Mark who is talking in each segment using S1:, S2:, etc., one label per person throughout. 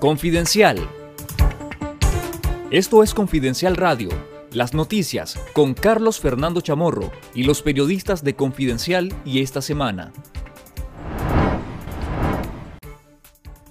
S1: Confidencial. Esto es Confidencial Radio, las noticias con Carlos Fernando Chamorro y los periodistas de Confidencial y esta semana.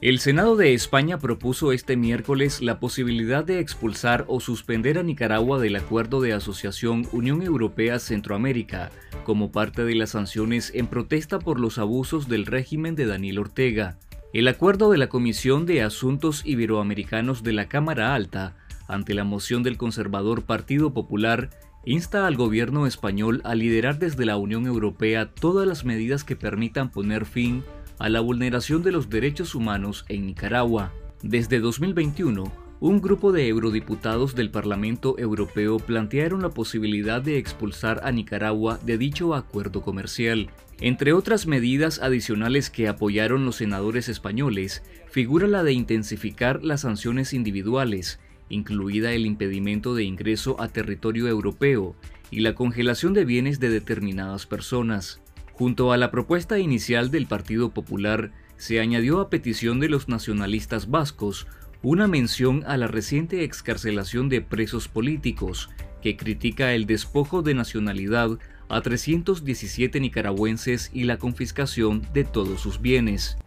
S1: El Senado de España propuso este miércoles la posibilidad de expulsar o suspender a Nicaragua del Acuerdo de Asociación Unión Europea Centroamérica como parte de las sanciones en protesta por los abusos del régimen de Daniel Ortega. El acuerdo de la Comisión de Asuntos Iberoamericanos de la Cámara Alta, ante la moción del conservador Partido Popular, insta al gobierno español a liderar desde la Unión Europea todas las medidas que permitan poner fin a la vulneración de los derechos humanos en Nicaragua. Desde 2021, un grupo de eurodiputados del Parlamento Europeo plantearon la posibilidad de expulsar a Nicaragua de dicho acuerdo comercial. Entre otras medidas adicionales que apoyaron los senadores españoles, figura la de intensificar las sanciones individuales, incluida el impedimento de ingreso a territorio europeo y la congelación de bienes de determinadas personas. Junto a la propuesta inicial del Partido Popular, se añadió a petición de los nacionalistas vascos una mención a la reciente excarcelación de presos políticos, que critica el despojo de nacionalidad a 317 nicaragüenses y la confiscación de todos sus bienes.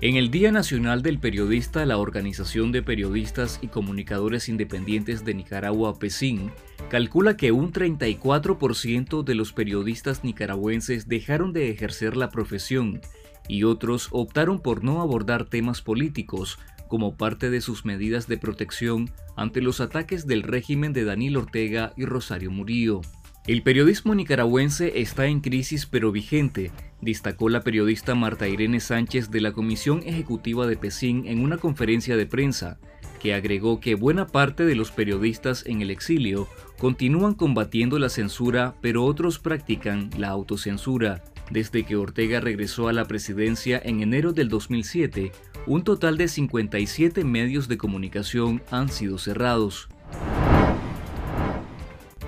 S1: En el Día Nacional del Periodista, la Organización de Periodistas y Comunicadores Independientes de Nicaragua, PESIN, calcula que un 34% de los periodistas nicaragüenses dejaron de ejercer la profesión y otros optaron por no abordar temas políticos como parte de sus medidas de protección ante los ataques del régimen de Daniel Ortega y Rosario Murillo. El periodismo nicaragüense está en crisis pero vigente, destacó la periodista Marta Irene Sánchez de la Comisión Ejecutiva de PESIN en una conferencia de prensa, que agregó que buena parte de los periodistas en el exilio continúan combatiendo la censura, pero otros practican la autocensura. Desde que Ortega regresó a la presidencia en enero del 2007, un total de 57 medios de comunicación han sido cerrados.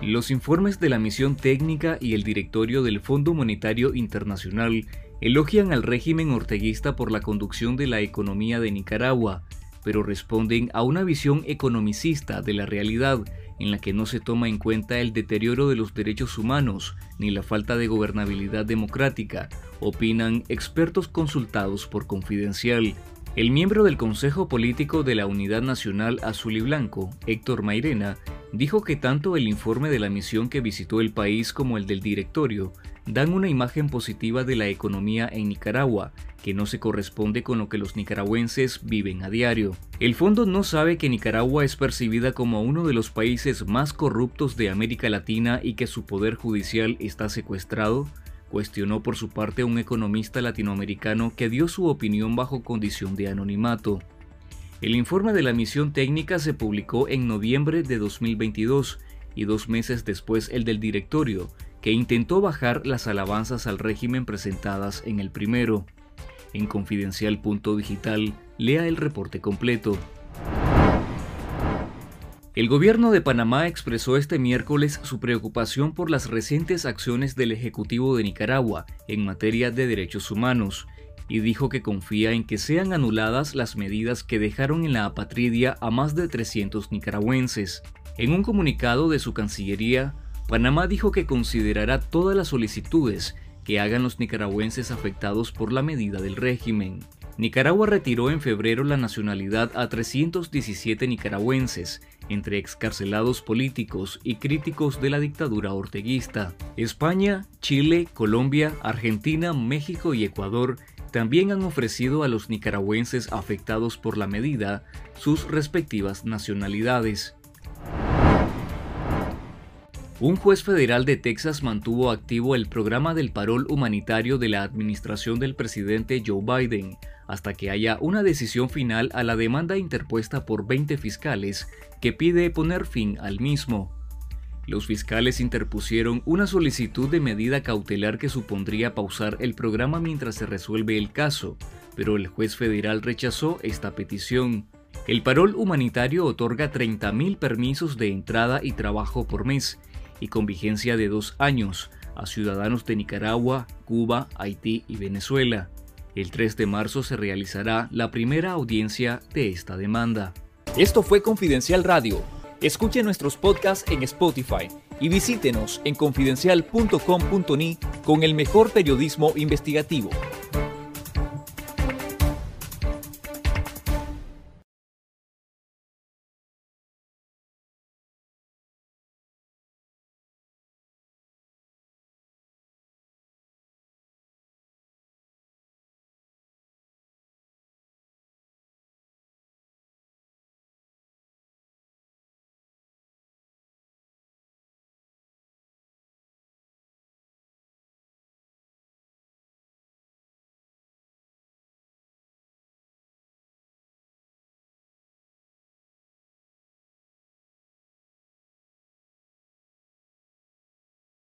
S1: Los informes de la misión técnica y el directorio del Fondo Monetario Internacional elogian al régimen orteguista por la conducción de la economía de Nicaragua, pero responden a una visión economicista de la realidad en la que no se toma en cuenta el deterioro de los derechos humanos ni la falta de gobernabilidad democrática, opinan expertos consultados por Confidencial. El miembro del Consejo Político de la Unidad Nacional Azul y Blanco, Héctor Mairena, dijo que tanto el informe de la misión que visitó el país como el del directorio dan una imagen positiva de la economía en Nicaragua, que no se corresponde con lo que los nicaragüenses viven a diario. El fondo no sabe que Nicaragua es percibida como uno de los países más corruptos de América Latina y que su poder judicial está secuestrado, cuestionó por su parte un economista latinoamericano que dio su opinión bajo condición de anonimato. El informe de la misión técnica se publicó en noviembre de 2022 y dos meses después el del directorio, que intentó bajar las alabanzas al régimen presentadas en el primero. En confidencial.digital, lea el reporte completo. El gobierno de Panamá expresó este miércoles su preocupación por las recientes acciones del Ejecutivo de Nicaragua en materia de derechos humanos y dijo que confía en que sean anuladas las medidas que dejaron en la apatridia a más de 300 nicaragüenses. En un comunicado de su Cancillería, Panamá dijo que considerará todas las solicitudes que hagan los nicaragüenses afectados por la medida del régimen. Nicaragua retiró en febrero la nacionalidad a 317 nicaragüenses, entre excarcelados políticos y críticos de la dictadura orteguista. España, Chile, Colombia, Argentina, México y Ecuador también han ofrecido a los nicaragüenses afectados por la medida sus respectivas nacionalidades. Un juez federal de Texas mantuvo activo el programa del parol humanitario de la administración del presidente Joe Biden hasta que haya una decisión final a la demanda interpuesta por 20 fiscales que pide poner fin al mismo. Los fiscales interpusieron una solicitud de medida cautelar que supondría pausar el programa mientras se resuelve el caso, pero el juez federal rechazó esta petición. El parol humanitario otorga 30.000 permisos de entrada y trabajo por mes, y con vigencia de dos años, a ciudadanos de Nicaragua, Cuba, Haití y Venezuela. El 3 de marzo se realizará la primera audiencia de esta demanda.
S2: Esto fue Confidencial Radio. Escuche nuestros podcasts en Spotify y visítenos en confidencial.com.ni con el mejor periodismo investigativo.